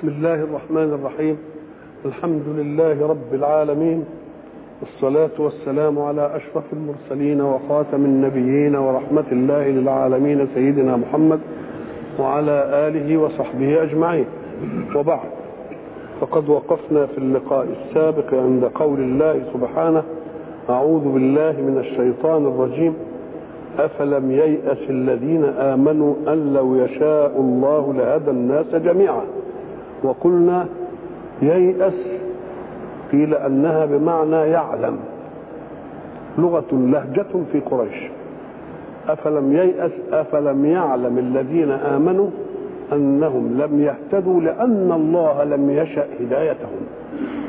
بسم الله الرحمن الرحيم. الحمد لله رب العالمين. والصلاة والسلام على أشرف المرسلين وخاتم النبيين ورحمة الله للعالمين سيدنا محمد وعلى آله وصحبه أجمعين. وبعد فقد وقفنا في اللقاء السابق عند قول الله سبحانه أعوذ بالله من الشيطان الرجيم. أفلم ييأس الذين آمنوا أن لو يشاء الله لهدى الناس جميعا. وقلنا ييأس قيل أنها بمعنى يعلم. لغة لهجة في قريش. أفلم ييأس أفلم يعلم الذين آمنوا أنهم لم يهتدوا لأن الله لم يشأ هدايتهم.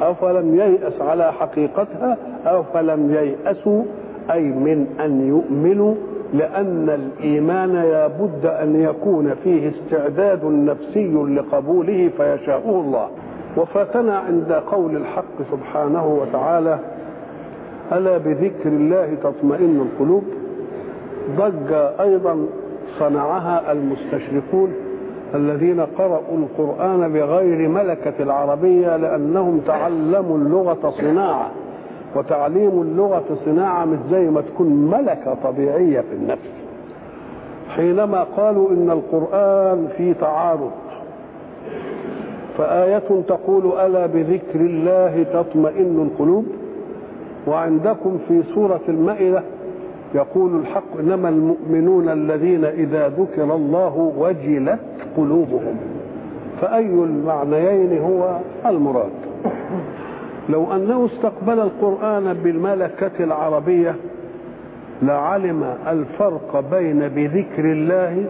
أفلم ييأس على حقيقتها؟ أفلم ييأسوا أي من أن يؤمنوا لأن الإيمان لابد أن يكون فيه استعداد نفسي لقبوله فيشاءه الله. وفاتنا عند قول الحق سبحانه وتعالى ألا بذكر الله تطمئن القلوب؟ ضجة أيضا صنعها المستشرقون الذين قرأوا القرآن بغير ملكة العربية لأنهم تعلموا اللغة صناعة. وتعليم اللغة صناعة مش زي ما تكون ملكة طبيعية في النفس. حينما قالوا إن القرآن في تعارض فآية تقول ألا بذكر الله تطمئن القلوب؟ وعندكم في سورة المائدة يقول الحق إنما المؤمنون الذين إذا ذكر الله وجلت قلوبهم. فأي المعنيين هو المراد؟ لو أنه استقبل القرآن بالملكة العربية لعلم الفرق بين بذكر الله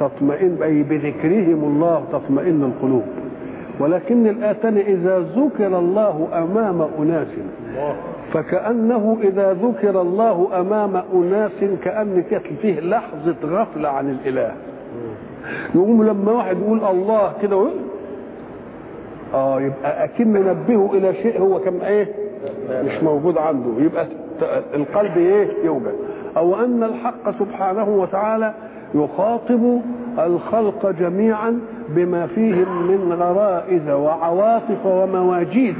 تطمئن أي بذكرهم الله تطمئن القلوب. ولكن الآتن إذا ذكر الله أمام أناس فكأنه إذا ذكر الله أمام أناس كأن فيه لحظة غفلة عن الإله. يقوم لما واحد يقول الله كده آه يبقى اكن نبهه إلى شيء هو كم إيه؟ مش موجود عنده. يبقى القلب إيه؟ يوجد. أو أن الحق سبحانه وتعالى يخاطب الخلق جميعا بما فيهم من غرائز وعواطف ومواجيد.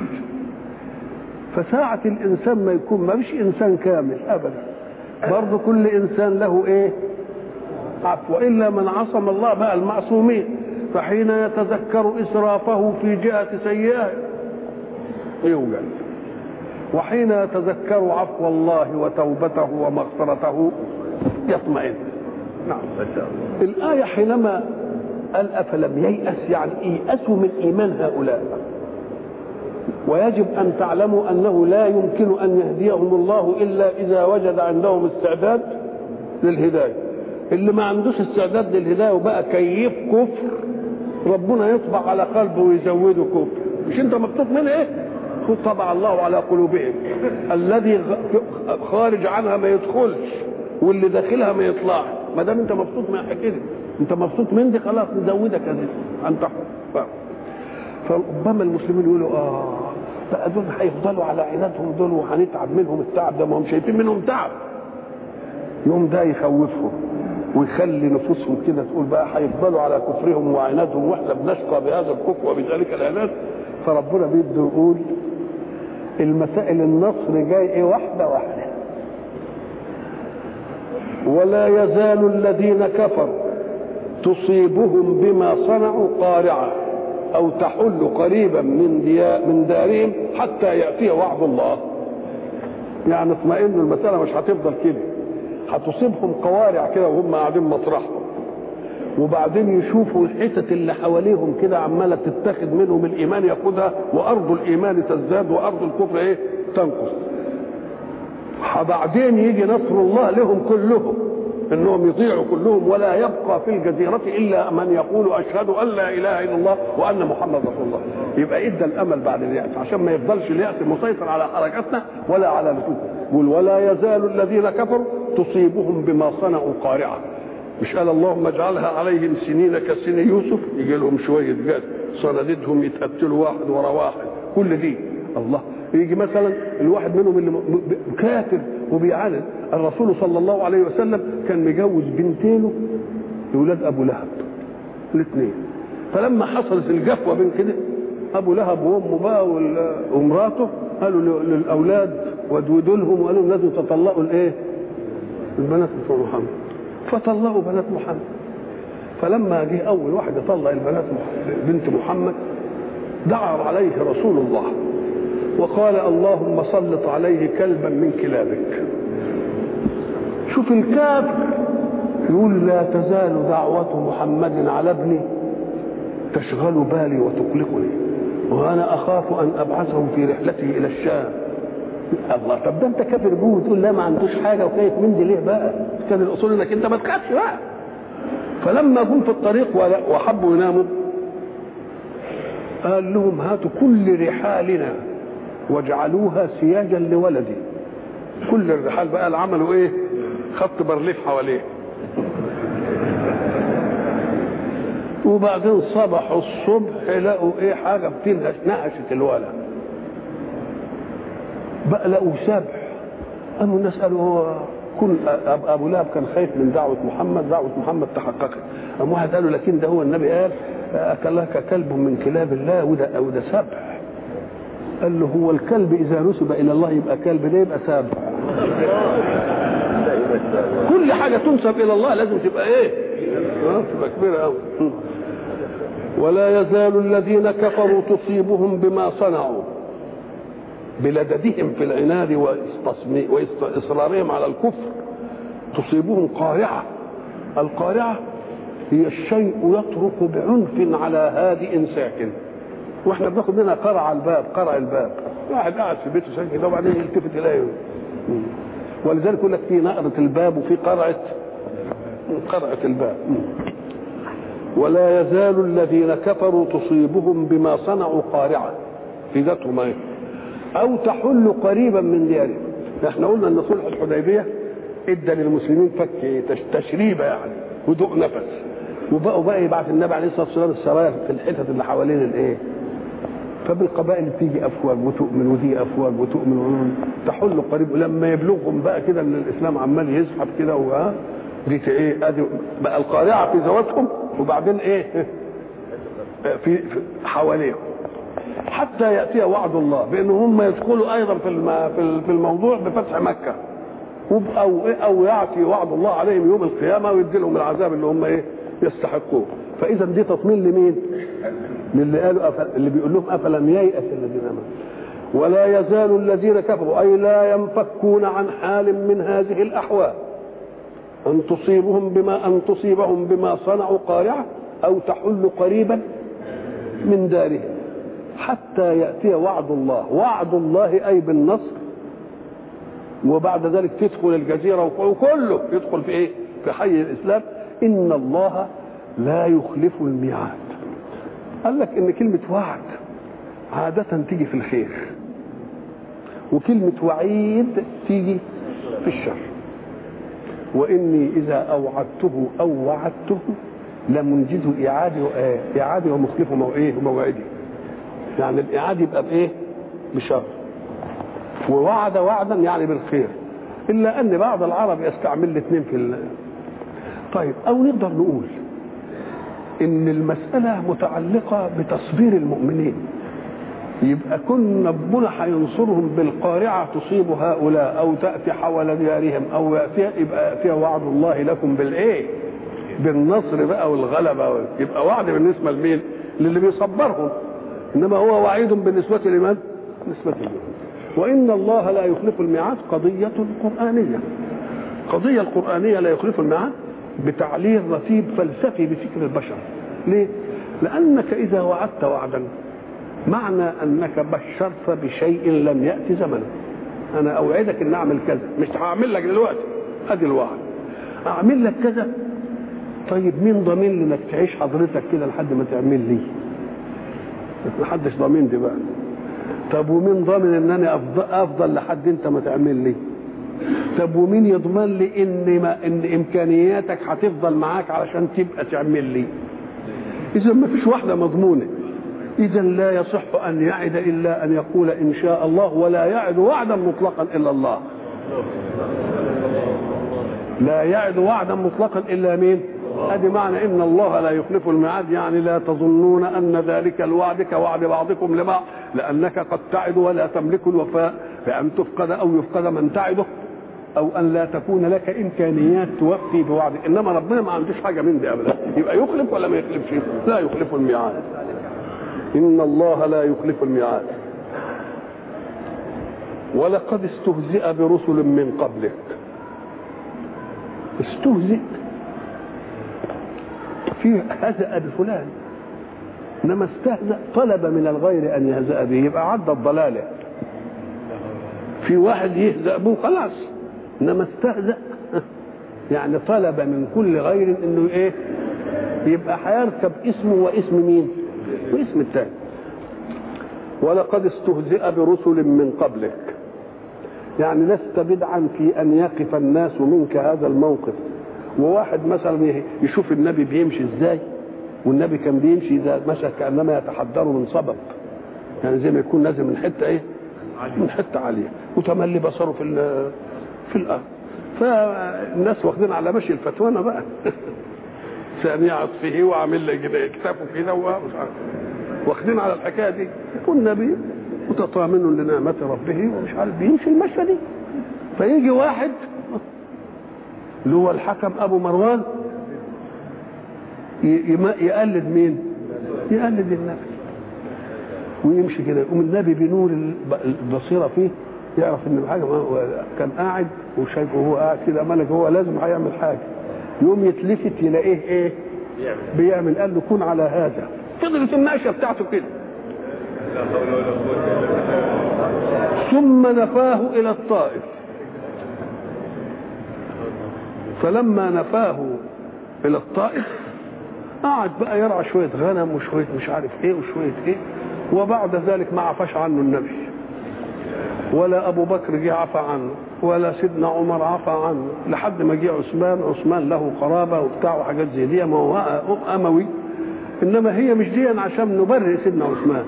فساعة الإنسان ما يكون ما فيش إنسان كامل أبدا. برضه كل إنسان له إيه؟ عفو. إلا من عصم الله بقى المعصومين. فحين يتذكر إسرافه في جهة سيئة يوجد وحين يتذكر عفو الله وتوبته ومغفرته يطمئن. نعم الآية حينما قال أفلم ييأس يعني ييأسوا من إيمان هؤلاء. ويجب أن تعلموا أنه لا يمكن أن يهديهم الله إلا إذا وجد عندهم استعداد للهداية. اللي ما عندوش استعداد للهداية وبقى كيف؟ كفر. ربنا يطبع على قلبه ويزوده. كفر مش انت مبسوط من إيه؟ طبع الله على قلوبهم. الذي خارج عنها ما يدخلش واللي داخلها ما يطلعش. ما دام انت مبسوط من كده انت مبسوط من دي خلاص نزودك يا أنت فربما المسلمين يقولوا آه بقى دول هيفضلوا على عنادهم دول وهنتعب منهم التعب ده ما هم شايفين منهم تعب. يوم ده يخوفهم. ويخلي نفوسهم كده تقول بقى هيفضلوا على كفرهم وعنادهم وإحنا بنشقى بهذا الكفر وبذلك العناد. فربنا بيده يقول المسائل النصر جاي إيه؟ واحدة واحدة. ولا يزال الذين كفروا تصيبهم بما صنعوا قارعة أو تحل قريبا من من دارهم حتى يأتي وعد الله. يعني اطمئنوا المسألة مش هتفضل كده. هتصيبهم قوارع كده وهم قاعدين مطرحهم. وبعدين يشوفوا الحتت اللي حواليهم كده عمالة تتاخد منهم الإيمان ياخدها وأرض الإيمان تزداد وأرض الكفر إيه؟ تنقص. بعدين يجي نصر الله لهم كلهم. إنهم يطيعوا كلهم ولا يبقى في الجزيرة إلا من يقول أشهد أن لا إله إلا الله وأن محمد رسول الله. يبقى إدى الأمل بعد اليأس عشان ما يفضلش اليأس مسيطر على حركاتنا ولا على نفوسنا. يقول ولا يزال الذين كفروا تصيبهم بما صنعوا قارعة. مش قال اللهم اجعلها عليهم سنين كسن يوسف. يجي لهم شوية جد صناديدهم يتقتلوا واحد ورا واحد. كل دي الله. يجي مثلا الواحد منهم اللي كافر وبيعاند الرسول صلى الله عليه وسلم كان مجوز بنتينه لولاد أبو لهب الاثنين. فلما حصلت الجفوة بين كده أبو لهب وأمه بقى ومراته قالوا للأولاد ودودوا لهم وقالوا لازم تطلقوا الإيه؟ البنات بتوع محمد. فطلقوا بنات محمد. فلما جه أول واحد يطلق البنات بنت محمد دعا عليه رسول الله. وقال اللهم سلط عليه كلبا من كلابك. شوف الكافر يقول لا تزال دعوة محمد على ابني تشغل بالي وتقلقني وأنا أخاف أن ابعثه في رحلته إلى الشام. الله طب ده أنت كافر جوه وتقول لا ما عندوش حاجة وخايف من دي ليه بقى؟ كان الأصول إنك أنت ما تخافش بقى. فلما جم في الطريق وحبوا يناموا قال لهم هاتوا كل رحالنا. واجعلوها سياجا لولدي. كل الرحال بقى اللي عملوا إيه؟ خط برليف حواليه. وبعدين صبحوا الصبح لقوا إيه حاجة بتنهش نهشت الولد. بقى لقوا سبح. قاموا الناس قالوا هو كل أبو لهب كان خايف من دعوة محمد دعوة محمد تحققت. قام واحد قال له لكن ده هو النبي قال أكلك كلب من كلاب الله وده وده سبح. قال له هو الكلب إذا نسب إلى الله يبقى كلب ليه يبقى سبح كل حاجة تنسب إلى الله لازم تبقى آه تبقى كبيرة قوي ولا يزال الذين كفروا تصيبهم بما صنعوا بلددهم في العناد وإصرارهم على الكفر. تصيبهم قارعة. القارعة هي الشيء يطرق بعنف على هادئ ساكن. وإحنا بناخد منها قرع الباب قرع الباب. واحد قاعد في بيته ساكن كده وبعدين يلتفت اليه ولذلك يقول لك في نقرة الباب وفي قرعة قرعة الباب. ولا يزال الذين كفروا تصيبهم بما صنعوا قارعة في ذاتهم إيه أو تحل قريبا من ديارهم. إحنا قلنا إن صلح الحديبية إدى للمسلمين فك تشريبه يعني هدوء نفس. وبقوا بقى يبعث النبي عليه الصلاة والسلام السرايا في الحتت اللي حوالين الإيه؟ فبالقبائل تيجي أفواج وتؤمن ودي أفواج وتؤمن تحل قريب. لما يبلغهم بقى كده إن الإسلام عمال يزحف كده وها دي إيه؟ ادي بقى القارعة في ذواتهم وبعدين إيه؟ في, في حواليهم. حتى يأتي وعد الله بأن هم يدخلوا أيضا في في الموضوع بفتح مكة. أو أو يأتي وعد الله عليهم يوم القيامة ويدي لهم العذاب اللي هم إيه؟ يستحقوه. فإذا دي تطمين لمين؟ للي قالوا أفل... اللي بيقول لهم أفلم ييأس الذين آمنوا. ولا يزال الذين كفروا أي لا ينفكون عن حال من هذه الأحوال. أن تصيبهم بما أن تصيبهم بما صنعوا قارعة أو تحل قريبا من دارهم. حتى يأتي وعد الله. وعد الله أي بالنصر. وبعد ذلك تدخل الجزيرة وكله يدخل في إيه؟ في حي الإسلام. إن الله لا يخلف الميعاد. قال لك إن كلمة وعد عادة تيجي في الخير وكلمة وعيد تيجي في الشر. وإني إذا أوعدته أو وعدته لمنجز اعادي اعادي ومخلف موعدي يعني الاعاد يبقى بإيه؟ بشر. ووعد وعدا يعني بالخير. إلا أن بعض العرب يستعمل الاثنين في ال... طيب أو نقدر نقول إن المسألة متعلقة بتصبير المؤمنين يبقى كن ربنا هينصرهم بالقارعة تصيب هؤلاء أو تأتي حول ديارهم أو ياتي يبقى فيها وعد الله لكم بالإيه؟ بالنصر بقى والغلبة يبقى وعد بالنسبة لمين؟ للي بيصبرهم إنما هو وعيد بالنسبة لمن؟ بالنسبة لمن؟ وإن الله لا يخلف الميعاد قضية قرآنية القضية القرانيه لا يخلف الميعاد بتعليل رتيب فلسفي بفكر البشر. ليه؟ لأنك إذا وعدت وعدا معنى أنك بشرت بشيء لم يأتي زمنه. أنا أوعدك أن أعمل كذا مش هعمل لك دلوقتي أدي الوعد. أعمل لك كذا؟ طيب مين ضامن لي إنك تعيش حضرتك كده لحد ما تعمل لي؟ محدش ضامن دي بقى. طب ومين ضامن إن أنا افضل, أفضل لحد أنت ما تعمل لي؟ طب ومين يضمن لي إن ما إن إمكانياتك هتفضل معاك علشان تبقى تعمل لي؟ إذا ما فيش واحدة مضمونة. إذا لا يصح أن يعد إلا أن يقول إن شاء الله ولا يعد وعدا مطلقا إلا الله. لا يعد وعدا مطلقا إلا مين؟ أدي معنى إن الله لا يخلف الميعاد. يعني لا تظنون أن ذلك الوعد كوعد بعضكم لبعض لأنك قد تعد ولا تملك الوفاء بأن تفقد أو يفقد من تعده. أو أن لا تكون لك إمكانيات توفي بوعدك إنما ربنا ما عندوش حاجة من دي ابدا. يبقى يخلف ولا ما يخلفش؟ لا يخلف الميعاد. إن الله لا يخلف الميعاد. ولقد استهزئ برسل من قبلك. استهزئ. فيه هزأ بفلان. إنما استهزأ طلب من الغير أن يهزأ به. يبقى عدى الضلالة. في واحد يهزأ به خلاص. إنما استهزأ. يعني طلب من كل غير إنه إيه؟ يبقى هيركب اسمه واسم مين؟ واسم الثاني ولقد استهزئ برسل من قبلك. يعني لست بدعا في أن يقف الناس منك هذا الموقف. وواحد مثلا يشوف النبي بيمشي إزاي؟ والنبي كان بيمشي إذا مشى كأنما يتحدر من صبب يعني زي ما يكون نازل من حتة إيه؟ من حتة عالية. وتملي بصره في في الأرض. فالناس واخدين على مشي الفتوانه بقى ثانية عطفه وعامل لي كده ومش عارف واخدين على الحكاية دي. والنبي متطامن لنعمة ربه ومش عارف بيمشي المشى دي. فيجي واحد اللي هو الحكم أبو مروان يقلد مين؟ يقلد النبي. ويمشي كده يقوم النبي بنور البصيرة فيه. يعرف إن حاجة كان قاعد وشايفه هو قاعد كده ملك هو لازم هيعمل حاجة. يقوم يتلفت يلاقيه إيه؟ بيعمل. قال له كن على هذا. فضلت النقشه بتاعته كده. ثم نفاه إلى الطائف. فلما نفاه إلى الطائف قعد بقى يرعى شوية غنم وشوية مش عارف إيه وشوية إيه وبعد ذلك ما عفاش عنه النبي. ولا أبو بكر جه عفى عنه ولا سيدنا عمر عفى عنه لحد ما جه عثمان عثمان له قرابة وبتاع وحاجات زي دي ما هو أموي. إنما هي مش دي عشان نبرئ سيدنا عثمان.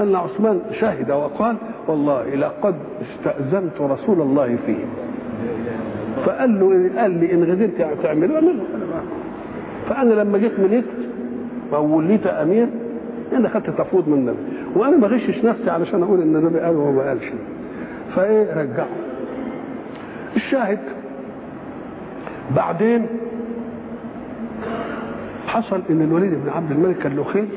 ان عثمان شهد وقال والله لقد استأذنت رسول الله فيه. فقال له قال لي إن غدرت تعمله اعمله فأنا لما جيت ملكت أو وليت أمير أنا خدت تفويض من النبي. وأنا ما غشش نفسي علشان أقول إن النبي قال وهو ما قالش. فايه؟ رجعه. الشاهد. بعدين حصل إن الوليد بن عبد الملك كان له خيل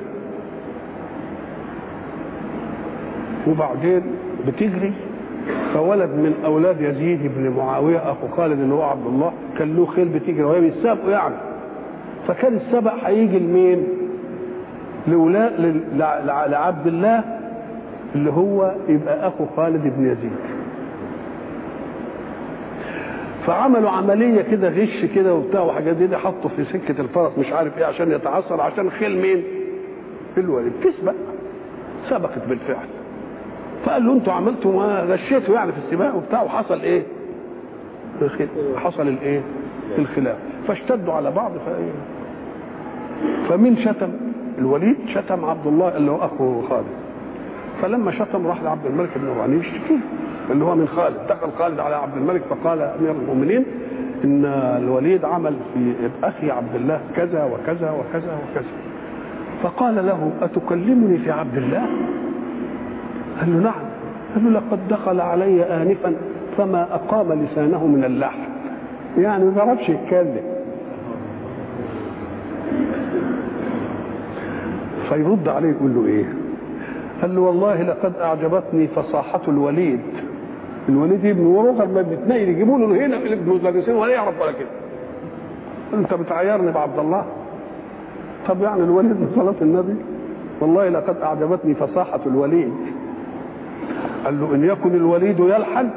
وبعدين بتجري. فولد من أولاد يزيد بن معاوية أخو خالد اللي هو عبد الله كان له خيل بتجري. وهي بيتسابقوا يعني. فكان السبق هيجي لمين؟ لولا لعبد الله اللي هو يبقى أخو خالد بن يزيد فعملوا عملية كده غش كده وبتاع وحاجات دي حطوا في سكة الفرس مش عارف إيه عشان يتعثر عشان خيل مين؟ الوليد تسبق سبقت بالفعل فقال له أنتوا عملتوا غشيتوا يعني في السباق وبتاع وحصل إيه؟ حصل الإيه؟ الخلاف فاشتدوا على بعض فايه؟ فمين شتم؟ الوليد شتم عبد الله اللي هو أخو خالد فلما شتم راح لعبد الملك بن مروان يشتكيه اللي هو من خالد دخل خالد على عبد الملك فقال أمير المؤمنين إن الوليد عمل في أخي عبد الله كذا وكذا وكذا وكذا. فقال له أتكلمني في عبد الله؟ قال له نعم. قال له لقد دخل علي انفا فما أقام لسانه من اللحم. يعني ما بيعرفش يتكلم فيرد عليه يقول له إيه؟ قال له والله لقد أعجبتني فصاحة الوليد. الوليد ابن ورغم ما بيتنقل يجيبوا له هنا ابن مدرسين ولا يعرف ولا كده. أنت بتعيرني بعبد الله. طب يعني الوليد من صلاة النبي؟ والله لقد أعجبتني فصاحة الوليد. قال له إن يكن الوليد يلحن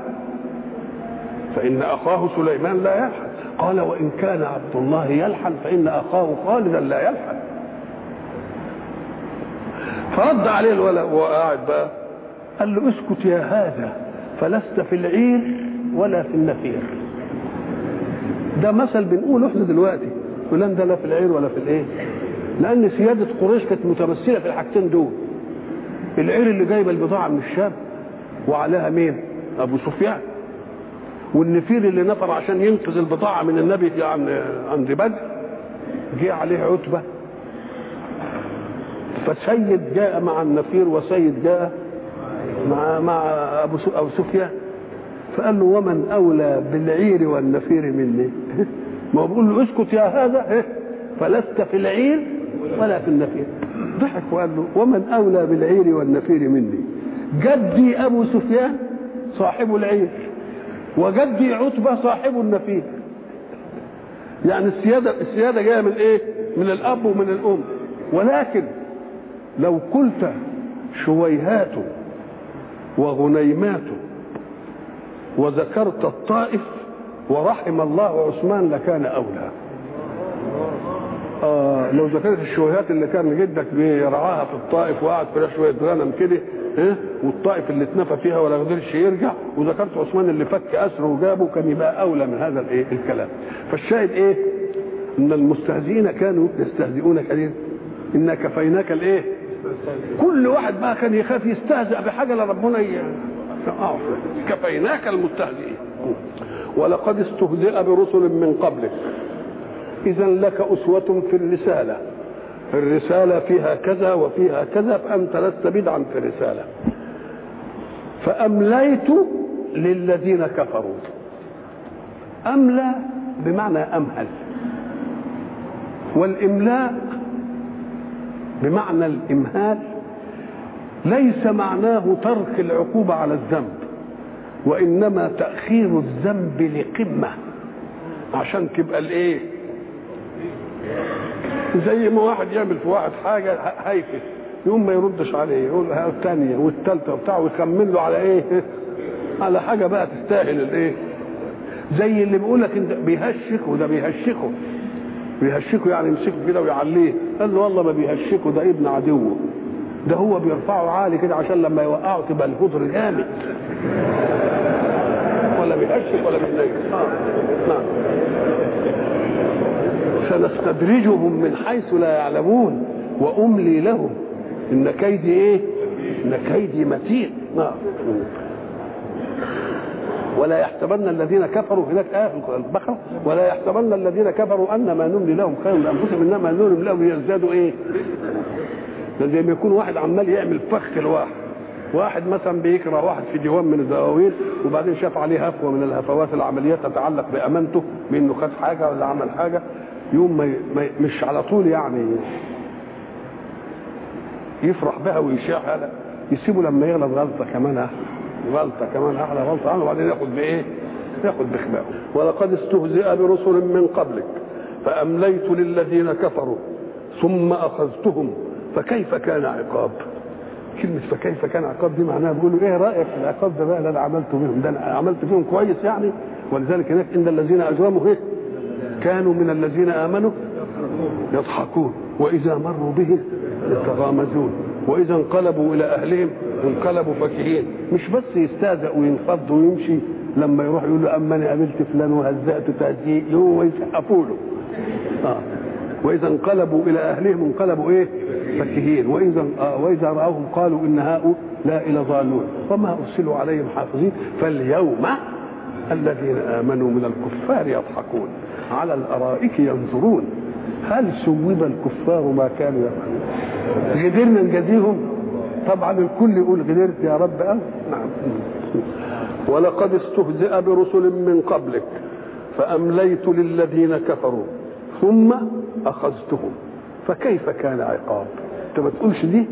فإن أخاه سليمان لا يلحن قال وإن كان عبد الله يلحن فإن أخاه خالدا لا يلحن فرد عليه الولد وهو قاعد بقى. قال له اسكت يا هذا فلست في العير ولا في النفير ده مثل بنقوله إحنا دلوقتي. فلان ده لا في العير ولا في الايه؟ لأن سيادة قريش كانت متمثلة في الحاجتين دول. العير اللي جايبة البضاعة من الشام وعليها مين؟ أبو سفيان. والنفير اللي نفر عشان ينقذ البضاعة من النبي عن عند بدر جه عليه عتبة فسيد جاء مع النفير وسيد جاء مع مع أبو أو سفيان. فقال له ومن أولى بالعير والنفير مني؟ ما هو بيقول له اسكت يا هذا. فلست في العير ولا في النفير. ضحك وقال له ومن أولى بالعير والنفير مني؟ جدي أبو سفيان صاحب العير وجدي عتبة صاحب النفير. يعني السيادة السيادة جاية من إيه؟ من الأب ومن الأم. ولكن لو قلت شويهات وغنيمات وذكرت الطائف ورحم الله عثمان لكان أولى. آه لو ذكرت الشويهات اللي كان جدك بيرعاها في الطائف وقعد فيها شوية غنم كده ها؟ والطائف اللي اتنفى فيها ولا قدرش يرجع وذكرت عثمان اللي فك أسره وجابه كان يبقى أولى من هذا الإيه؟ الكلام. فالشاهد إيه؟ إن المستهزئين كانوا يستهزئون كثير انا كفيناك الإيه؟ كل واحد بقى كان يخاف يستهزأ بحاجة لربنا ي... كفيناك المستهزئين. ولقد استهزئ برسل من قبلك. اذا لك أسوة في الرسالة. الرسالة فيها كذا وفيها كذا فأنت لست بدعا في الرسالة. فأمليت للذين كفروا. أملى بمعنى أمهل. والإملاء بمعنى الإمهال ليس معناه ترك العقوبة على الذنب وإنما تأخير الذنب لقمة. عشان تبقى الإيه؟ زي ما واحد يعمل في واحد حاجة هايفة يقوم ما يردش عليه يقول الثانية والثالثه وبتاع ويكمل له على إيه؟ على حاجة بقى تستاهل الإيه؟ زي اللي بيقول لك انت بيهشك وده بيهشكه بيهشكه يعني يمسكه كده ويعليه. قال له والله ما بيهشكه ده ابن عدوه ده هو بيرفعه عالي كده عشان لما يوقعه تبقى الهدر جامد. ولا بيهشك ولا بينيم آه. نعم. سنستدرجهم من حيث لا يعلمون. وأملي لهم. إن كيدي إيه؟ إن كيدي متين. نعم. ولا يحسبن الذين كفروا هناك آية البقرة. ولا يحسبن الذين كفروا أن ما نملي لهم خير لأنفسهم إنما نملي لهم ليزدادوا إيه؟ ده زي ما يكون واحد عمال يعمل فخ لواحد واحد مثلا بيكره واحد في ديوان من الدواوين وبعدين شاف عليه هفوة من الهفوات العمليات تتعلق بأمانته بأنه خد حاجة ولا عمل حاجة. يوم ما مش على طول يعني يفرح بها ويشاعها يسيبه لما يغلط غلطة كمان غلطة كمان أحلى غلطة عنه وبعدين ياخد بإيه؟ ياخد بخبائه ولقد استهزئ برسل من قبلك فأمليت للذين كفروا ثم أخذتهم فكيف كان عقاب؟ كلمة فكيف كان عقاب دي معناها بيقولوا إيه رأيك في العقاب ده بقى اللي أنا عملته بيهم ده أنا عملت فيهم كويس يعني ولذلك هناك إن الذين أجرموا إيه كانوا من الذين آمنوا يضحكون وإذا مروا بهم يتغامزون وإذا انقلبوا إلى أهلهم انقلبوا فكهين مش بس يستهزأ وينفض ويمشي لما يروح يقول له أما أنا قابلت فلان وهزأت تهزيء هو يسقفوا له آه. وإذا انقلبوا إلى أهلهم انقلبوا إيه؟ فكهين واذا آه. وإذا رأوهم قالوا إن هؤلاء لضالون وما أرسلوا عليهم حافظين. فاليوم الذين آمنوا من الكفار يضحكون. على الأرائك ينظرون. هل سوب الكفار ما كانوا يفعلون؟ قدرنا نجازيهم؟ طبعا الكل يقول قدرت يا رب. أه؟ نعم. ولقد استهزئ برسل من قبلك فأمليت للذين كفروا ثم أخذتهم. فكيف كان عقاب؟ أنت ما تقولش دي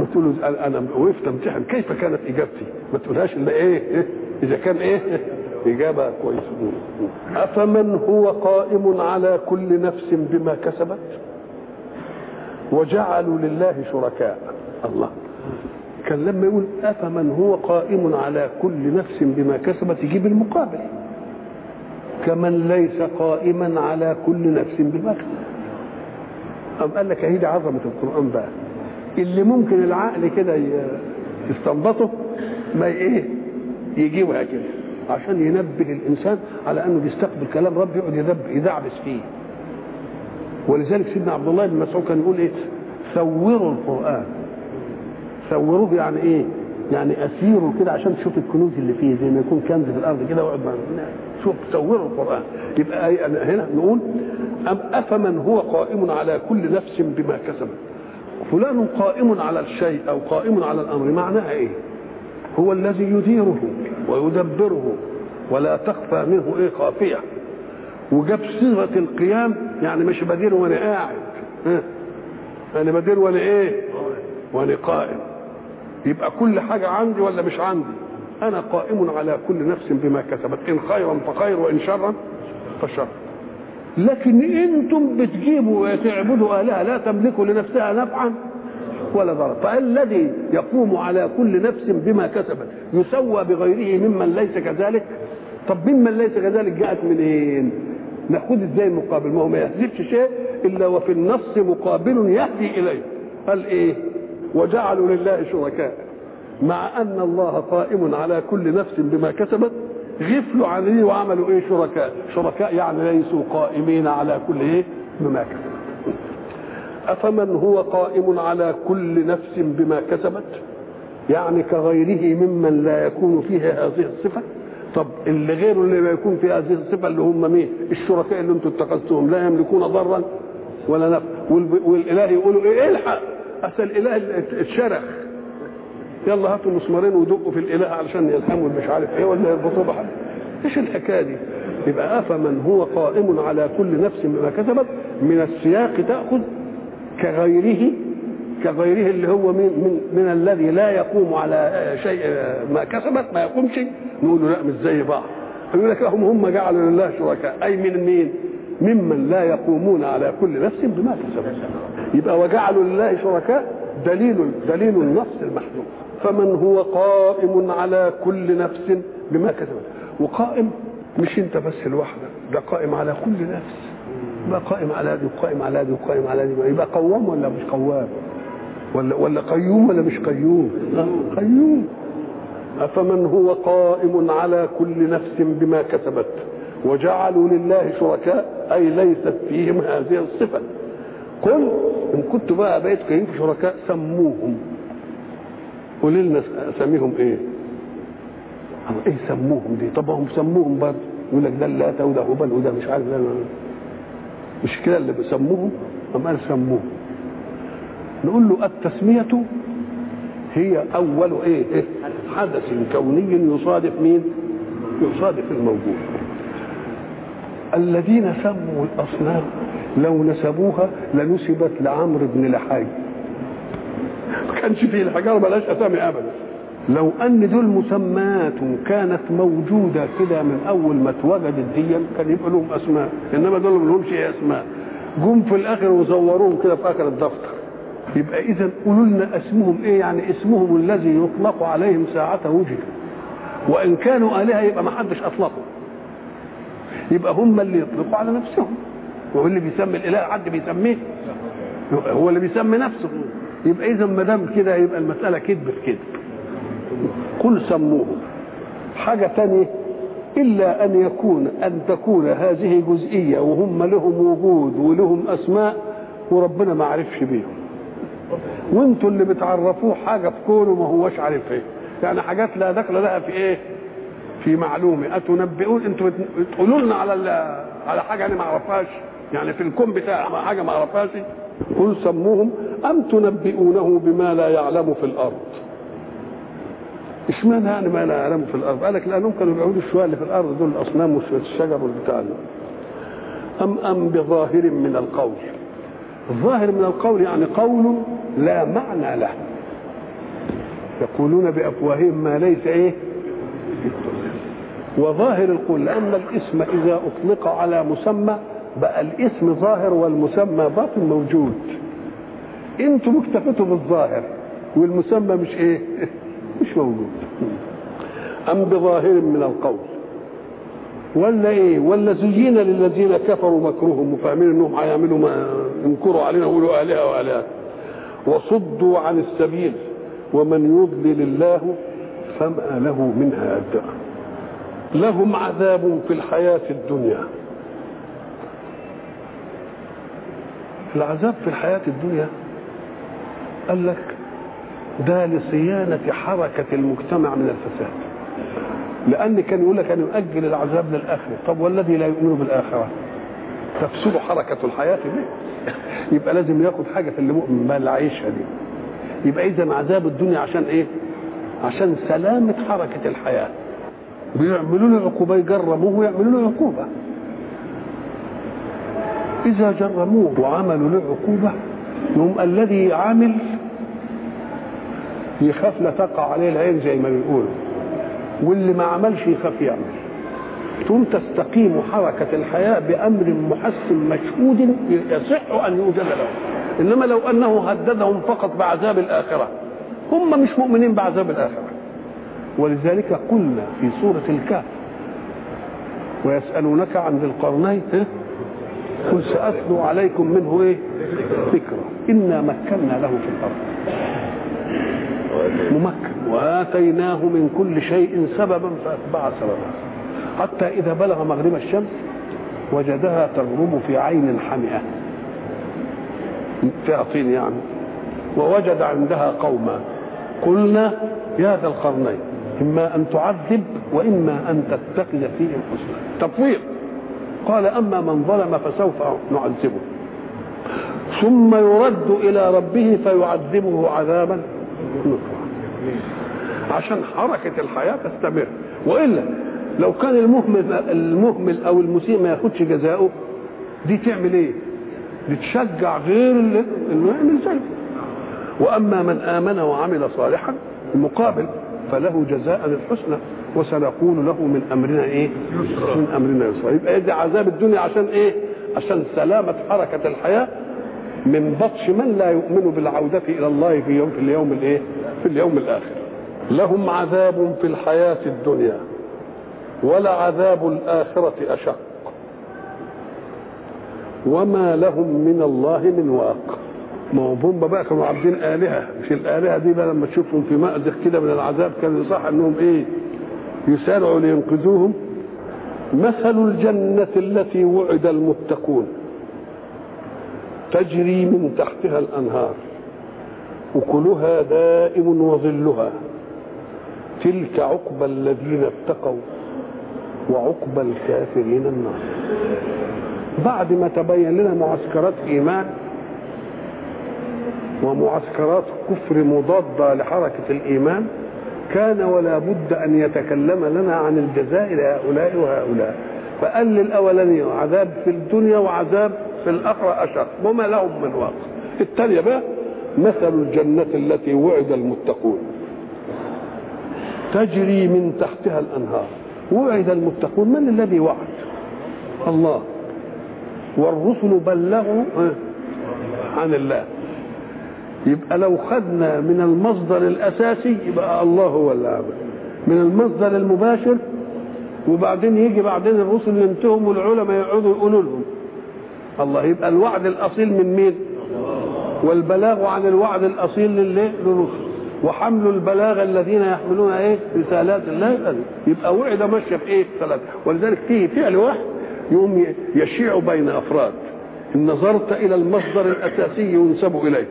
بتقول أنا وقفت أمتحن. كيف كانت إجابتي؟ ما تقولهاش إلا إيه, إيه؟ إذا كان إيه؟ إجابة كويسة. أفمن هو قائم على كل نفس بما كسبت؟ وجعلوا لله شركاء. الله. كان لما يقول أفمن هو قائم على كل نفس بما كسبت يجيب المقابل؟ كمن ليس قائما على كل نفس بما كسبت. أم قال لك هي دي عظمة القرآن بقى. اللي ممكن العقل كده يستنبطه ما إيه؟ يجيبها كده. عشان ينبه الإنسان على أنه بيستقبل كلام رب يقعد يدب يدعبس فيه. ولذلك سيدنا عبد الله بن مسعود كان يقول إيه؟ ثوروا القرآن. ثوروه يعني إيه؟ يعني اسيره كده عشان تشوف الكنوز اللي فيه زي ما يكون كنز في الأرض كده واقعد شوف صوره القرآن. يبقى هنا نقول أم أفمن هو قائم على كل نفس بما كسبت؟ فلان قائم على الشيء أو قائم على الأمر معناها إيه؟ هو الذي يديره ويدبره ولا تخفى منه إيه خافية. وجاب صيغة القيام يعني مش بدير وأنا قاعد ها؟ أنا بدير وأنا إيه؟ وأنا قائم. يبقى كل حاجة عندي ولا مش عندي؟ أنا قائم على كل نفس بما كسبت إن خيرا فخير وإن شرا فشر. لكن أنتم بتجيبوا تعبدوا آلهة لا تملك لنفسها نفعا ولا ضرر. فالذي يقوم على كل نفس بما كسبت يسوى بغيره ممن ليس كذلك؟ طب ممن ليس كذلك جاءت منين؟ نأخذ إزاي المقابل ما هو ما يحذفش شيء إلا وفي النص مقابل يهدي إليه. قال إيه؟ وجعلوا لله شركاء. مع أن الله قائم على كل نفس بما كسبت غفلوا عليه وعملوا إيه شركاء؟ شركاء يعني ليسوا قائمين على كل إيه؟ بما كسبت. أفمن هو قائم على كل نفس بما كسبت؟ يعني كغيره ممن لا يكون فيها هذه الصفة؟ طب اللي غيره اللي ما يكون في هذه الصفة اللي هم مين؟ الشركاء اللي أنتم اتخذتهم لا يملكون ضرا ولا نفع. والإله يقولوا إيه الحق؟ اصل الإله اتشرخ يلا هاتوا مسمارين ودقوا في الإله علشان يلحموا مش عارف إيه ولا يربطوه بحاجه إيش الحكاية دي؟ يبقى أفمن هو قائم على كل نفس بما كسبت من السياق تأخذ كغيره كغيره اللي هو من, من, من الذي لا يقوم على شيء ما كسبت ما يقومش نقول له لا مش زي بعض. يقول لك هم هم جعلوا لله شركاء. أي من مين؟ ممن لا يقومون على كل نفس بما كسبت يبقى وجعلوا لله شركاء دليل دليل النص المحذوف. فمن هو قائم على كل نفس بما كسبت. وقائم مش انت بس لوحدك ده قائم على كل نفس. يبقى قائم على دي وقائم على دي وقائم على دي. يبقى قوام ولا مش قوام؟ ولا ولا قيوم ولا مش قيوم؟ قيوم. أفمن هو قائم على كل نفس بما كسبت. وجعلوا لله شركاء أي ليست فيهم هذه الصفة قل إن كنت بقى بقيت في شركاء سموهم قولوا لنا أساميهم إيه؟ إيه سموهم دي؟ طب هم سموهم برضه يقول لك ده اللات وده هبل وده مش عارف ده مش كده اللي بيسموهم أما سموهم نقول له التسمية هي أول إيه؟, إيه؟ حدث كوني يصادف مين؟ يصادف الموجود الذين سموا الأصنام لو نسبوها لنسبت لعمرو بن لحي. ما كانش فيه الحجارة بلاش أسامي أبدا. لو أن دول مسمات كانت موجودة كده من أول ما اتوجدت دي كان يبقى لهم أسماء إنما دول ما لهمش أسماء. جم في الآخر وزوروهم كده في آخر الدفتر. يبقى اذا قولوا لنا اسمهم إيه؟ يعني اسمهم الذي يطلق عليهم ساعة وجد وإن كانوا آلهة يبقى ما حدش أطلقه. يبقى هم اللي يطلقوا على نفسهم. وهو اللي بيسمي الإله حد بيسميه؟ هو اللي بيسمي نفسه. يبقى إذا ما دام كده يبقى المسألة كذب في كذب قل سموهم حاجة ثانية إلا أن يكون أن تكون هذه جزئية وهم لهم وجود ولهم أسماء وربنا ما عرفش بيهم. وانتوا اللي بتعرفوه حاجة في كونه ما هوش عارف إيه يعني حاجات لا دخل لها في إيه؟ في معلومة أتنبئون؟ أنتوا تقولوا لنا على على حاجة أنا ما أعرفهاش. يعني في الكون بتاع حاجة ما أعرفهاش. قل سموهم أم تنبئونه بما لا يعلم في الأرض؟ إشمعنى يعني ما لا يعلم في الأرض؟ قال لك لانهم كانوا بيعودوا الشويه اللي في الأرض دول الأصنام والشجر والبتاع أم أم بظاهر من القول؟ الظاهر من القول يعني قول لا معنى له. يقولون بأفواههم ما ليس إيه؟ وظاهر القول لأن الاسم إذا أطلق على مسمى بقى الاسم ظاهر والمسمى باطن موجود. أنتم اكتفيتوا بالظاهر والمسمى مش إيه؟ مش موجود. أم بظاهر من القول؟ ولا إيه؟ ولا زين للذين كفروا مكرهم وفاهمين إنهم هيعملوا ما ينكروا علينا ويقولوا آلهة وآلهة. وصدوا عن السبيل ومن يضلل الله فما له من هاد. لهم عذاب في الحياة الدنيا. العذاب في الحياة الدنيا قال لك ده لصيانة حركة المجتمع من الفساد. لأن كان يقول لك أن يؤجل العذاب للآخرة. طب والذي لا يؤمن بالآخرة؟ تفسد حركة الحياة به يبقى لازم ياخد حاجة في اللي مؤمن ما اللي عايشها دي. يبقى إذا عذاب الدنيا عشان إيه؟ عشان سلامة حركة الحياة. بيعملوا له عقوبة يجرموه ويعملوا له عقوبة إذا جرموه وعملوا له عقوبة يوم الذي عامل يخاف لا تقع عليه العين زي ما بيقولوا. واللي ما عملش يخاف يعمل. ثم تستقيم حركة الحياة بأمر محسن مشهود يصح أن يوجد له إنما لو أنه هددهم فقط بعذاب الآخرة. هم مش مؤمنين بعذاب الآخرة. ولذلك قلنا في سورة الكهف ويسألونك عن ذي القرنين قل سأتلو عليكم منه إيه؟ ذكرى إنا مكنا له في الأرض. ممكن. وآتيناه من كل شيء سببا فأتبع سببا. حتى إذا بلغ مغرب الشمس وجدها تغرب في عين حمئة. فيها طين يعني. ووجد عندها قوما. قلنا يا ذا القرنين. إما أن تعذب وإما أن تتخذ فيهم حسنا تفويض. قال أما من ظلم فسوف نعذبه. ثم يرد إلى ربه فيعذبه عذابا عشان حركة الحياة تستمر. وإلا لو كان المهمل المهمل أو المسيء ما ياخدش جزاؤه دي تعمل إيه؟ دي تشجع غير اللي يعمل زيه. وأما من آمن وعمل صالحا المقابل فله جزاء الحسنى وسنقول له من أمرنا إيه؟ من أمرنا يسرا يبقى يدي عذاب الدنيا عشان إيه؟ عشان سلامة حركة الحياة من بطش من لا يؤمن بالعودة إلى الله في يوم في اليوم الإيه؟ في اليوم الآخر. لهم عذاب في الحياة الدنيا ولعذاب الآخرة أشق وما لهم من الله من واق ما هو هم بقى كانوا عابدين آلهة. مش الآلهة دي بقى لما تشوفهم في مأزق كده من العذاب كان يصح إنهم إيه؟ يسارعوا لينقذوهم. مثل الجنة التي وعد المتقون. تجري من تحتها الأنهار. أكلها دائم وظلها. تلك عقبى الذين اتقوا وعقبى الكافرين النار. بعد ما تبين لنا معسكرات إيمان ومعسكرات كفر مضادة لحركة الإيمان كان ولا بد أن يتكلم لنا عن الجزاء لهؤلاء وهؤلاء. فقال للأولاني عذاب في الدنيا وعذاب في الآخرة أشق وما لهم من واقع الثانية بقى مثل الجنة التي وعد المتقون. تجري من تحتها الأنهار. وعد المتقون من الذي وعد؟ الله. والرسل بلغوا عن الله. يبقى لو خدنا من المصدر الأساسي يبقى الله هو عمل. من المصدر المباشر وبعدين يجي بعدين الرسل ينتهوا والعلماء يقعدوا يقولوا لهم. الله يبقى الوعد الأصيل من مين؟ والبلاغ عن الوعد الأصيل للرسل. وحمل البلاغ الذين يحملون إيه؟ رسالات الله يبقى وعد ماشية في إيه؟ ثلاثة. ولذلك فيه فعل واحد يقوم يشيع بين أفراد. إن نظرت إلى المصدر الأساسي ينسب إليه.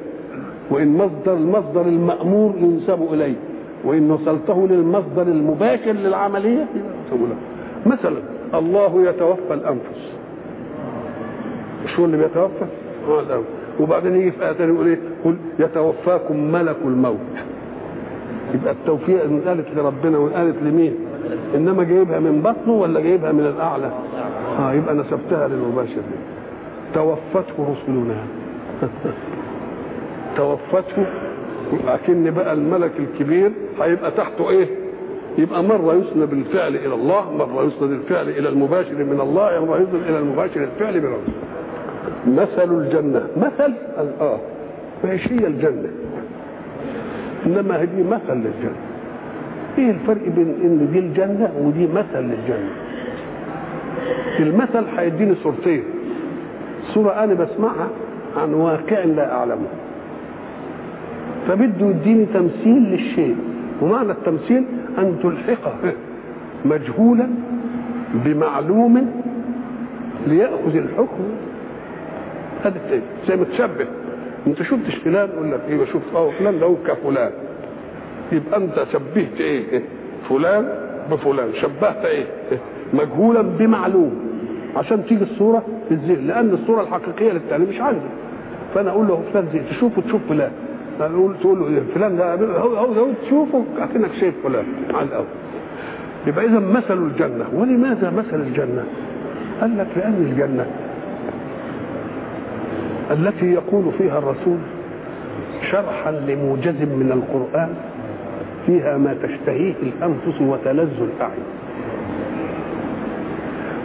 وإن مصدر المصدر المأمور ينسب إليه وإن وصلته للمصدر المباشر للعملية ينسب له مثلا الله يتوفى الأنفس مش هو اللي بيتوفى؟ هو الأنفس وبعدين يجي في آية ثانية يقول إيه؟ قل يتوفاكم ملك الموت يبقى التوفيق إن قالت لربنا وقالت لمين؟ إنما جايبها من بطنه ولا جايبها من الأعلى؟ آه يبقى نسبتها للمباشر توفته رسلنا توفته لكن بقى الملك الكبير هيبقى تحته إيه؟ يبقى مرة يسند الفعل إلى الله مرة يسند الفعل إلى المباشر من الله مرة يسند إلى المباشر الفعل من الله مثل الجنة. مثل؟ آه. فايش هي الجنة. إنما هذه مثل للجنة. إيه الفرق بين إن دي الجنة ودي مثل للجنة؟ المثل هيديني صورتين. صورة أنا بسمعها عن واقع لا أعلمه. فبده يديني تمثيل للشيء. ومعنى التمثيل أن تلحقه مجهولا بمعلوم ليأخذ الحكم. هذا زي ما تشبه. أنت شفتش فلان؟ يقول لك إيه شفت آه فلان ده كفلان. يبقى أنت شبهت إيه؟ فلان بفلان. شبهت إيه؟ مجهولا بمعلوم. عشان تيجي الصورة في الذهن لأن الصورة الحقيقية للتاني مش عندي. فأنا أقول له فلان زي تشوفه تشوف فلان. أقول تقول له فلان ده هو هو, تشوفه اكنك شايف فلان على الأول. يبقى اذا مثل الجنة. ولماذا مثل الجنة؟ قال لك لأن الجنة التي يقول فيها الرسول شرحا لموجز من القرآن فيها ما تشتهيه الأنفس وتلذ الأعين.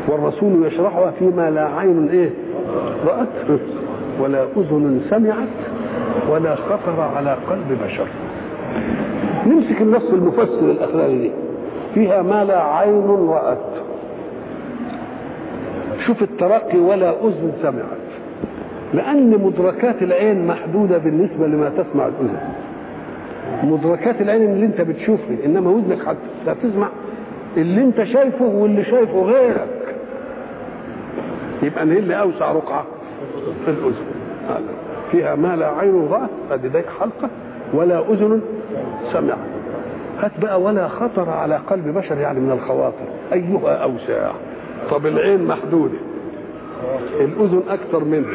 والرسول يشرحها فيما لا عين إيه رأت ولا أذن سمعت. ولا خطر على قلب بشر. نمسك النص المفسر الأخراني دي. فيها ما لا عين رأت. شوف الترقي ولا أذن سمعت. لأن مدركات العين محدودة بالنسبة لما تسمع الأذن. مدركات العين اللي انت بتشوفه إنما ودنك هتسمع اللي انت شايفه واللي شايفه غيرك. يبقى اللي أوسع رقعة في الأذن. فيها ما لا عين رأت ادي ديك حلقة ولا أذن سمعت. هات بقى ولا خطر على قلب بشر يعني من الخواطر. أيها أوسع طب العين محدودة. الأذن أكثر منه.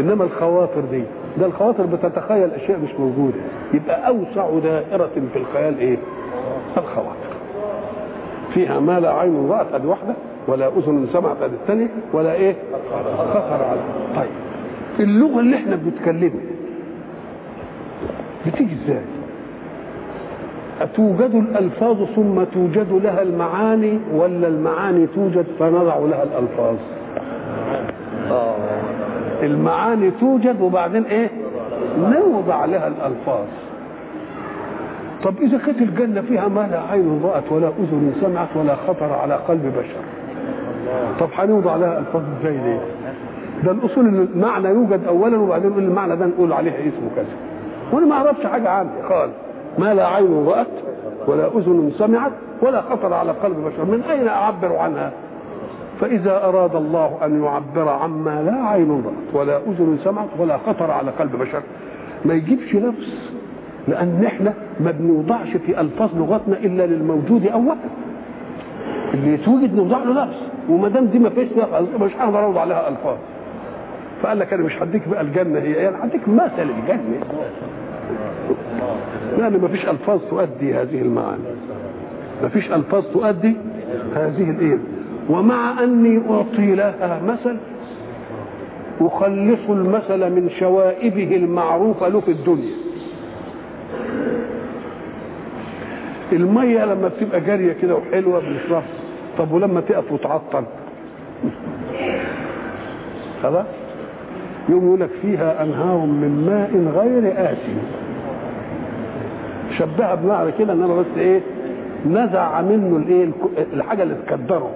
إنما الخواطر دي ده الخواطر بتتخيل أشياء مش موجودة. يبقى أوسع دائرة في الخيال إيه؟ الخواطر. فيها ما لا عين رأت ادي واحدة ولا أذن سمعت ادي الثانية ولا إيه؟ خطر على. طيب. اللغة اللي إحنا بنتكلمها. بتيجي إزاي؟ أتوجد الألفاظ ثم توجد لها المعاني ولا المعاني توجد فنضع لها الألفاظ؟ آه. المعاني توجد وبعدين إيه؟ نوضع لها الألفاظ. طب إذا كانت الجنة فيها ما لا عين رأت ولا أذن سمعت ولا خطر على قلب بشر طب هنوضع لها ألفاظ إزاي ليه ده الأصول إن المعنى يوجد أولا وبعدين نقول المعنى ده نقول عليه اسمه كذا. وأنا ما أعرفش حاجة عنه خالص. ما لا عين رأت ولا أذن سمعت ولا خطر على قلب بشر. من أين أعبر عنها؟ فإذا أراد الله أن يعبر عما لا عين رأت ولا أذن سمعت ولا خطر على قلب بشر. ما يجيبش لفظ لأن إحنا ما بنوضعش في ألفاظ لغتنا إلا للموجود أولا. اللي يتوجد نوضع له لفظ وما دام دي ما فيش مش هقدر أوضع لها ألفاظ. فقال لك أنا مش هديك بقى الجنة هي. يعني هديك مثل الجنة. لأن ما فيش ألفاظ تؤدي هذه المعاني. ما فيش ألفاظ تؤدي هذه الإيه؟ ومع أني أعطي لها مثل أخلص المثل من شوائبه المعروفة له في الدنيا. المية لما بتبقى جارية كده وحلوة بنشربها طب ولما تقف وتعطل؟ خلاص؟ يقول لك فيها أنهار من ماء غير آسن شبهها بمعنى كده انما بس إيه نزع منه الإيه الحاجة اللي تكدره.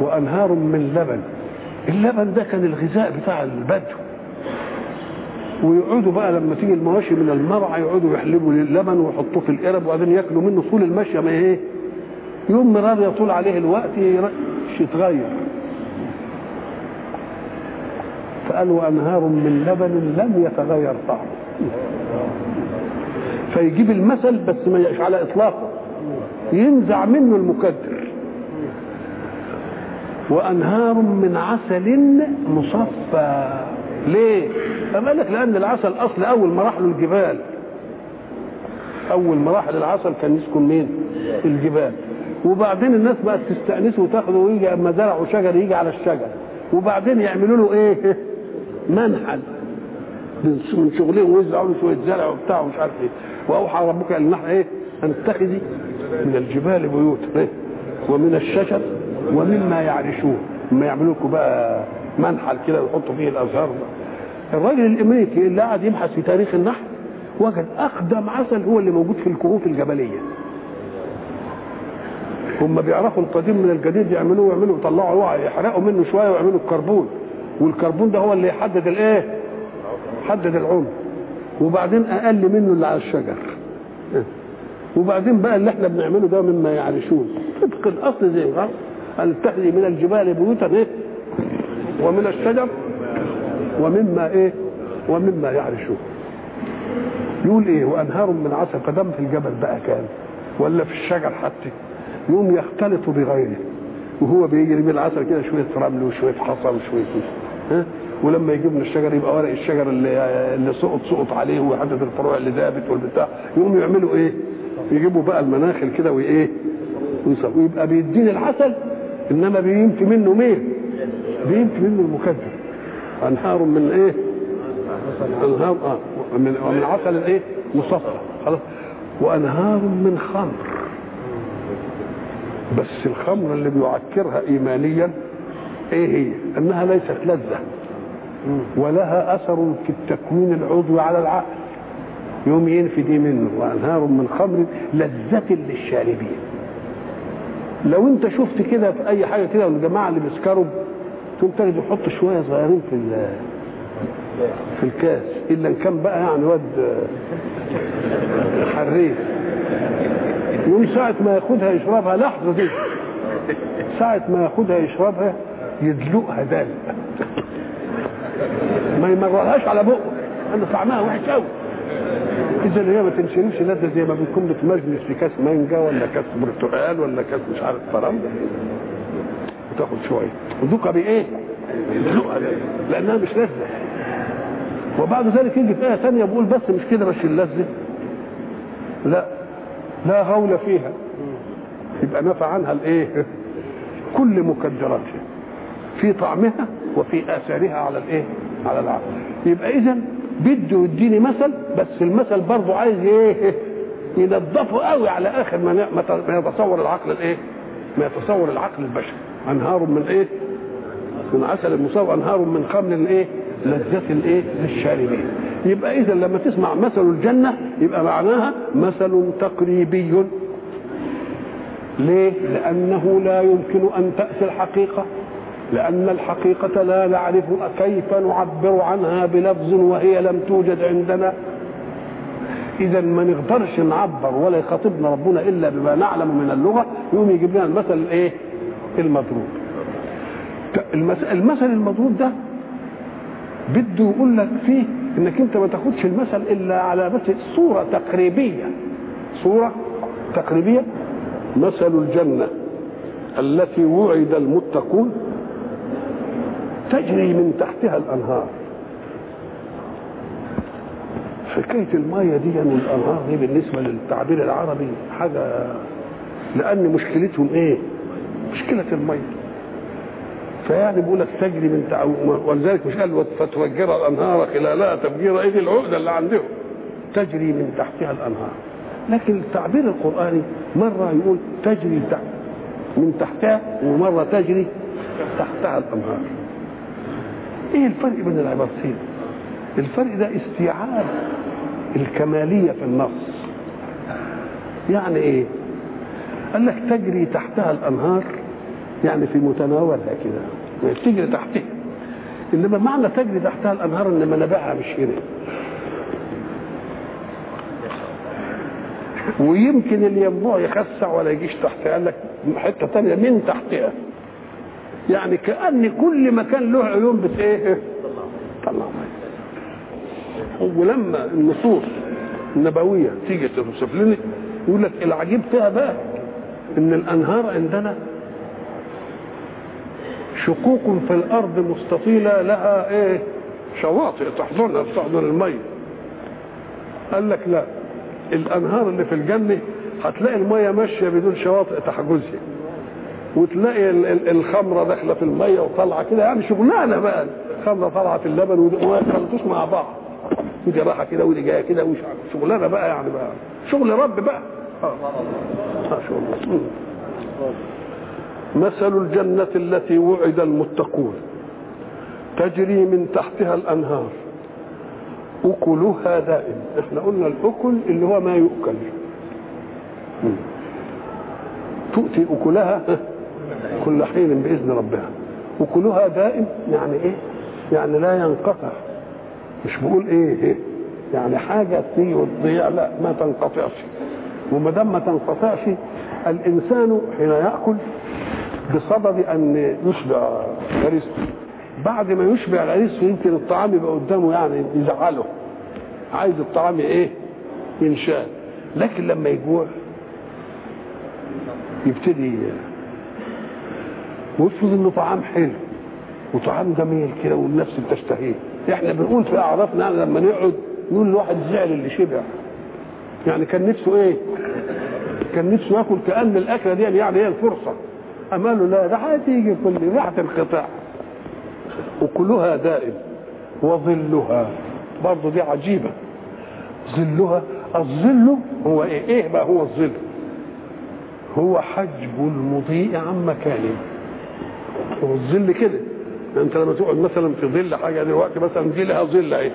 وأنهار من لبن. اللبن ده كان الغذاء بتاع البدو. ويقعدوا بقى لما تيجي المواشي من المرعى يقعدوا يحلبوا اللبن ويحطوه في القرب وبعدين ياكلوا منه طول المشيه ما إيه يوم مرار يطول عليه الوقت يتغير. فقالوا أنهار من لبن لم يتغير طعمه. فيجيب المثل بس ما يبقاش على إطلاقه. ينزع منه المكدر. وأنهار من عسل مصفى. ليه؟ قال لك لأن العسل أصل أول مراحل الجبال. أول مراحل العسل كان يسكن مين؟ الجبال. وبعدين الناس بقت تستأنسه وتاخده ويجي أما زرعوا شجر يجي على الشجر. وبعدين يعملوا له إيه؟ منحل من شغلهم ويزرعوا شوية زرع وبتاع ومش عارف إيه. وأوحى ربك إلى النحل إيه؟ أن اتخذي من الجبال بيوتا إيه؟ ومن الشجر ومما يعرشون. لما يعملوا لكم بقى منحل كده ويحطوا فيه الأزهار. الراجل الأمريكي اللي قعد يبحث في تاريخ النحل وجد أقدم عسل هو اللي موجود في الكهوف الجبلية. هم بيعرفوا القديم من الجديد يعملوه ويعملوا يطلعوا يحرقوا منه شوية ويعملوا الكربون. والكربون ده هو اللي يحدد الايه؟ يحدد العمر. وبعدين أقل منه اللي على الشجر. وبعدين بقى اللي إحنا بنعمله ده مما يعرشون. طبق الاصل زي ما ان تخذي من الجبال بيوتا إيه؟ ومن الشجر ومما إيه؟ ومما يعرشون. يقول إيه؟ وأنهار من عسل فدم في الجبل بقى كان ولا في الشجر حتى. يقوم يختلط بغيره. وهو بيجري بالعسل كده شوية رمل وشوية حصى وشوية ولما يجيب من الشجر يبقى ورق الشجر اللي اللي سقط سقط عليه وحتة الفروع اللي ذابت والبتاع يقوموا يعملوا إيه؟ يجيبوا بقى المناخل كده وإيه؟ ويبقى بيديني العسل إنما بينفي منه مين؟ بينفي منه المكذب أنهار من إيه؟ انهار آه من ومن عسل إيه؟ مصفى خلاص وأنهار من خمر بس الخمر اللي بيعكرها ايمانيا إيه هي؟ أنها ليست لذة ولها أثر في التكوين العضوي على العقل. يوم ينفي دي منه وأنهار من خمر لذة للشاربين. لو أنت شفت كده في أي حاجة كده والجماعة اللي بيسكروا تقوم تجد يحط شوية صغيرين في في الكاس. إلا إن كان بقى يعني واد حريف. يوم ساعة ما ياخدها يشربها لحظة دي. ساعة ما ياخدها يشربها يدلقها دلق ما يمررهاش على بقه. لأن طعمها وحش قوي إذا هي ما تنشربش لذة زي ما بنكون بتمجلس في كاس مانجا ولا كاس برتقال ولا كاس مش عارف فرنجة وتاخد شوية. ودوكها بإيه؟ يدلقها. لأنها مش لذة. وبعد ذلك يجي في آية ثانية بيقول بس مش كده مش اللذة. لا. لا غول فيها. يبقى نفى عنها الإيه؟ كل مكدراتها. في طعمها وفي آثارها على الإيه؟ على العقل. يبقى اذا بده يديني مثل بس المثل برضه عايز إيه؟ ينظفه قوي على آخر ما يتصور العقل الإيه؟ ما يتصور العقل البشري. أنهار من إيه؟ من عسل المصاب أنهار من خمر الإيه؟ لذة الإيه؟ للشاربين. يبقى اذا لما تسمع مثل الجنة يبقى معناها مثل تقريبي. ليه؟ لأنه لا يمكن أن تأتي الحقيقة. لأن الحقيقة لا نعرف كيف نعبر عنها بلفظ وهي لم توجد عندنا. إذا ما نقدرش نعبر ولا يخاطبنا ربنا إلا بما نعلم من اللغة يقوم يجيب لنا المثل الايه المضروب المثل المضروب ده بده يقول لك فيه إنك أنت ما تاخدش المثل إلا على بس صورة تقريبية. صورة تقريبية. مثل الجنة التي وعد المتقون تجري من تحتها الأنهار. حكايه المايه دي والأنهار دي بالنسبة للتعبير العربي حاجة لأن مشكلتهم إيه؟ مشكلة المية. فيعني بيقول لك تجري من تع... ولذلك مش قال فتفجر الأنهار خلالها تفجير إيه العقدة اللي عندهم. تجري من تحتها الأنهار. لكن التعبير القرآني مرة يقول تجري من تحتها ومرة تجري تحتها الأنهار. إيه الفرق بين العبارتين الفرق ده استيعاب الكمالية في النص. يعني إيه؟ قال لك تجري تحتها الأنهار يعني في متناولها كده. تجري تحتها. إنما معنى تجري تحتها الأنهار ان منابعها مش هنا ويمكن الينبوع يخسع ولا يجيش تحتها. قال لك حتة ثانية من تحتها؟ يعني كأن كل مكان له عيون بت إيه؟ طلع. ولما النصوص النبوية تيجي توصف لنا يقول لك العجيب فيها بقى إن الأنهار عندنا شقوق في الأرض مستطيلة لها إيه؟ شواطئ تحضنها تحضن الميه قال لك لا الأنهار اللي في الجنة هتلاقي الميه ماشية بدون شواطئ تحجزها. وتلاقي الخمرة داخلة في المية وطالعة كده يعني شغلانة بقى. الخمرة طالعة في اللبن وما مع بعض. ودي رايحه كده ودي جاية كده شغلانة بقى يعني بقى. شغل رب بقى. آه شغل مثل الجنة التي وعد المتقون. تجري من تحتها الأنهار. أكلها دائم. إحنا قلنا الأكل اللي هو ما يؤكل. تؤتي أكلها كل حين بإذن ربها. أكلها دائم يعني إيه؟ يعني لا ينقطع. مش بقول إيه, إيه؟ يعني حاجة تيجي وتضيع لا ما تنقطعش. وما دام ما تنقطعش الإنسان حين يأكل بصدد أن يشبع غريزته بعد ما يشبع غريزته يمكن الطعام يبقى قدامه يعني يزعله. عايز الطعام إيه؟ ينشال. لكن لما يجوع يبتدي ويفرض إنه طعام حلو وطعام جميل كده والنفس بتشتهيه. إحنا بنقول في اعرافنا لما نقعد نقول الواحد زعل اللي شبع. يعني كان نفسه إيه؟ كان نفسه ياكل كأن الأكلة دي يعني هي الفرصة. أما له لا ده هتيجي كل ريحه انقطاع وكلها دائم. وظلها برضه دي عجيبة. ظلها الظل هو إيه؟ إيه بقى هو الظل؟ هو حجب المضيء عن مكانه. هو الظل كده. انت لما تقعد مثلا في ظل حاجة دلوقتي مثلا دي لها ظل أهي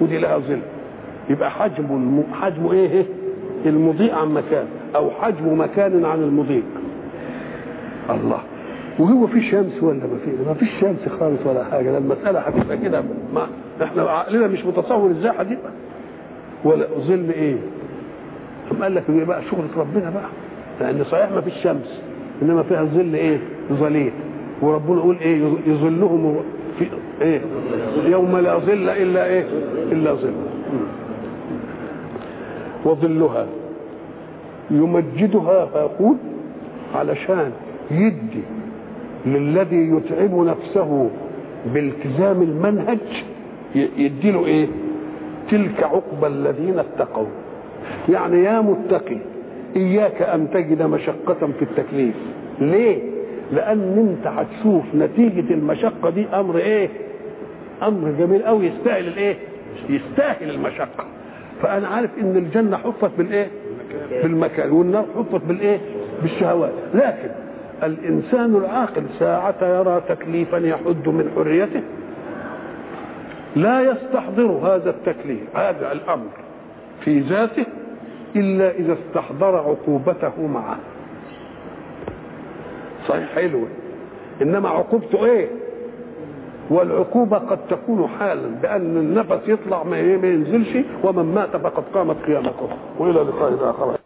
ودي لها ظل. يبقى حجم الم... حجم إيه, إيه؟ المضيء عن مكان أو حجم مكان عن المضيء. الله. وهو في شمس ولا ما في؟ ما فيش شمس خالص ولا حاجة. لما المسألة هتبقى كده ما إحنا عقلنا مش متصور إزاي هتبقى ولا ظل إيه؟ ثم قال لك بقى شغلة ربنا بقى. لأن صحيح ما فيش شمس إنما فيها ظل إيه؟ ظليل. وربنا يقول إيه يظلهم في إيه يوم لا ظل إلا إيه إلا ظل. وظلها يمجدها فيقول علشان يدي للذي يتعب نفسه بالتزام المنهج يديله إيه تلك عقبى الذين اتقوا. يعني يا متقي إياك أن تجد مشقة في التكليف. ليه؟ لأن انت هتشوف نتيجة المشقة دي أمر إيه؟ أمر جميل قوي يستاهل الايه؟ يستاهل المشقة. فأنا عارف إن الجنة حفت بالإيه؟ بالمكان والنار حفت بالإيه؟ بالشهوات. لكن الإنسان العاقل ساعة يرى تكليفا يحد من حريته لا يستحضر هذا التكليف هذا الأمر في ذاته إلا إذا استحضر عقوبته معه. صحيح. حلوة. إنما عقوبته إيه؟ والعقوبة قد تكون حالا بأن النفس يطلع ما ينزلش ومن مات فقد قامت قيامته. وإلى لقاء آخر.